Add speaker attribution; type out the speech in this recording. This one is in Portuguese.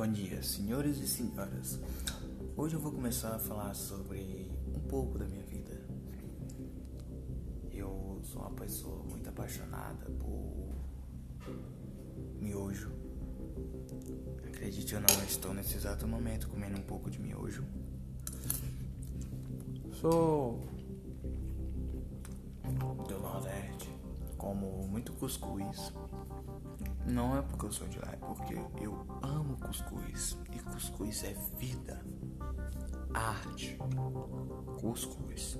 Speaker 1: Bom dia, senhores e senhoras. Hoje eu vou começar a falar sobre um pouco da minha vida. Eu sou uma pessoa muito apaixonada por miojo. Acredite ou não, estou nesse exato momento comendo um pouco de miojo. Sou como muito cuscuz. Não é porque eu sou de lá, é porque eu amo cuscuz. E cuscuz é vida, arte. Cuscuz.